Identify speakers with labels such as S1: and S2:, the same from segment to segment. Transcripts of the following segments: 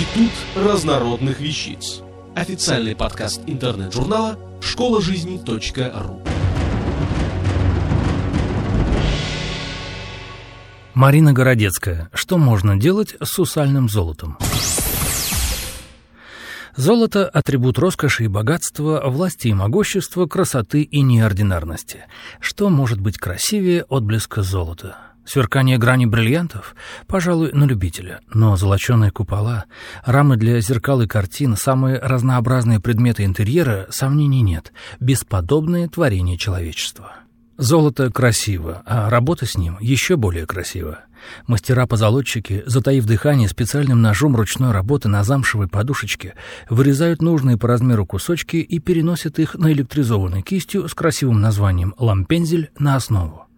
S1: Институт разнородных вещиц. Официальный подкаст интернет-журнала школа жизни .ру.
S2: Марина Городецкая. Что можно делать с сусальным золотом? Золото – атрибут роскоши и богатства, власти и могущества, красоты и неординарности. Что может быть красивее отблеска золота? Сверкание грани бриллиантов? Пожалуй, на любителя. Но золоченые купола, рамы для зеркал и картин, самые разнообразные предметы интерьера, сомнений нет. Бесподобные творения человечества. Золото красиво, а работа с ним еще более красива. Мастера-позолотчики, затаив дыхание специальным ножом ручной работы на замшевой подушечке, вырезают нужные по размеру кусочки и переносят их на электризованной кистью с красивым названием «лампензель» на основу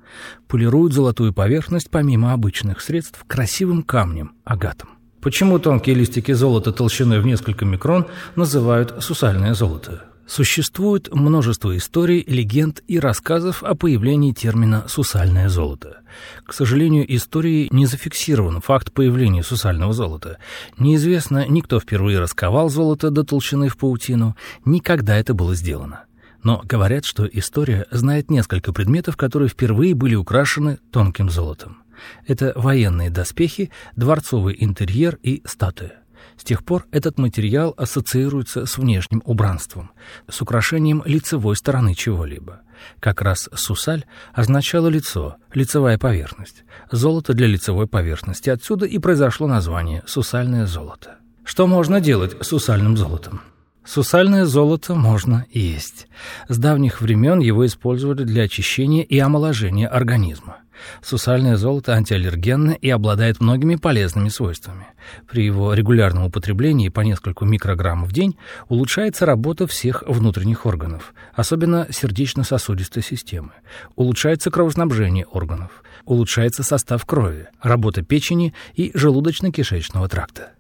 S2: полируют золотую поверхность помимо обычных средств красивым камнем, агатом. Почему тонкие листики золота толщиной в несколько микрон называют сусальное золото? Существует множество историй, легенд и рассказов о появлении термина «сусальное золото». К сожалению, истории не зафиксирован факт появления сусального золота. Неизвестно, никто впервые расковал золото до толщины в паутину, никогда это было сделано. Но говорят, что история знает несколько предметов, которые впервые были украшены тонким золотом. Это военные доспехи, дворцовый интерьер и статуя. С тех пор этот материал ассоциируется с внешним убранством, с украшением лицевой стороны чего-либо. Как раз сусаль означало лицо, лицевая поверхность. Золото для лицевой поверхности. Отсюда и произошло название «сусальное золото». Что можно делать с сусальным золотом? Сусальное золото можно есть. С давних времен его использовали для очищения и омоложения организма. Сусальное золото антиаллергенно и обладает многими полезными свойствами. При его регулярном употреблении по нескольку микрограмм в день улучшается работа всех внутренних органов, особенно сердечно-сосудистой системы. Улучшается кровоснабжение органов, улучшается состав крови, работа печени и желудочно-кишечного тракта.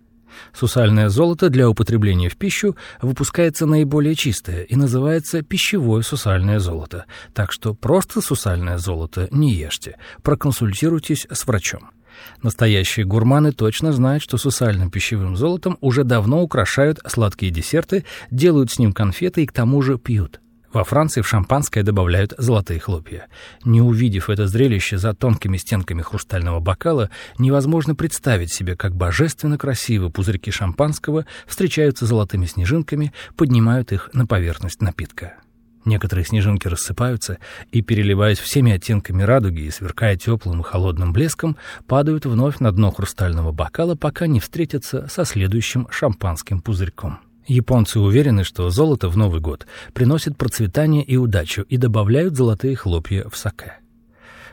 S2: Сусальное золото для употребления в пищу выпускается наиболее чистое и называется пищевое сусальное золото. Так что просто сусальное золото не ешьте. Проконсультируйтесь с врачом. Настоящие гурманы точно знают, что сусальным пищевым золотом уже давно украшают сладкие десерты, делают с ним конфеты и к тому же пьют. Во Франции в шампанское добавляют золотые хлопья. Не увидев это зрелище за тонкими стенками хрустального бокала, невозможно представить себе, как божественно красиво пузырьки шампанского встречаются золотыми снежинками, поднимают их на поверхность напитка. Некоторые снежинки рассыпаются и, переливаясь всеми оттенками радуги и сверкая теплым и холодным блеском, падают вновь на дно хрустального бокала, пока не встретятся со следующим шампанским пузырьком. Японцы уверены, что золото в Новый год приносит процветание и удачу и добавляют золотые хлопья в саке.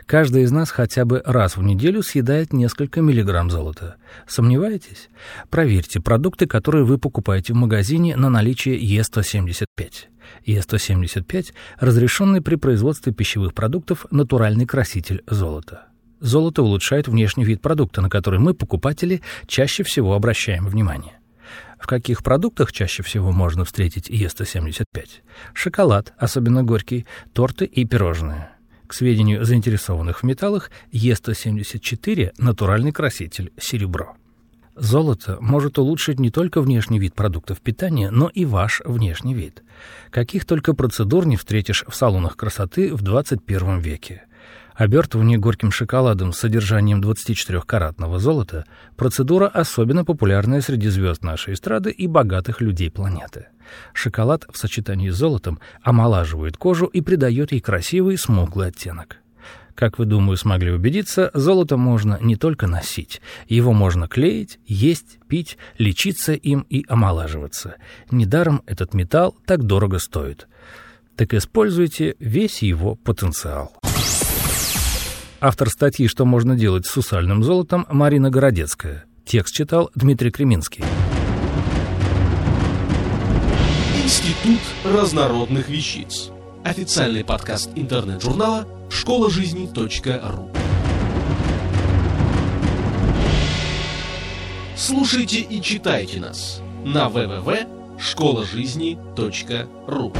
S2: Каждый из нас хотя бы раз в неделю съедает несколько миллиграмм золота. Сомневаетесь? Проверьте продукты, которые вы покупаете в магазине на наличие Е175. Е175 – разрешенный при производстве пищевых продуктов натуральный краситель золота. Золото улучшает внешний вид продукта, на который мы, покупатели, чаще всего обращаем внимание. В каких продуктах чаще всего можно встретить Е175? Шоколад, особенно горький, торты и пирожные. К сведению заинтересованных в металлах, Е174 – натуральный краситель, серебро. Золото может улучшить не только внешний вид продуктов питания, но и ваш внешний вид. Каких только процедур не встретишь в салонах красоты в 21 веке. Обертывание горьким шоколадом с содержанием 24-каратного золота – процедура особенно популярная среди звезд нашей эстрады и богатых людей планеты. Шоколад в сочетании с золотом омолаживает кожу и придает ей красивый смуглый оттенок. Как вы, думаю, смогли убедиться, золото можно не только носить. Его можно клеить, есть, пить, лечиться им и омолаживаться. Недаром этот металл так дорого стоит. Так используйте весь его потенциал. Автор статьи «Что можно делать с сусальным золотом» Марина Городецкая. Текст читал Дмитрий Креминский.
S1: Институт разнородных вещиц. Официальный подкаст интернет-журнала школа жизни .ру. Слушайте и читайте нас на www.школажизни.ру.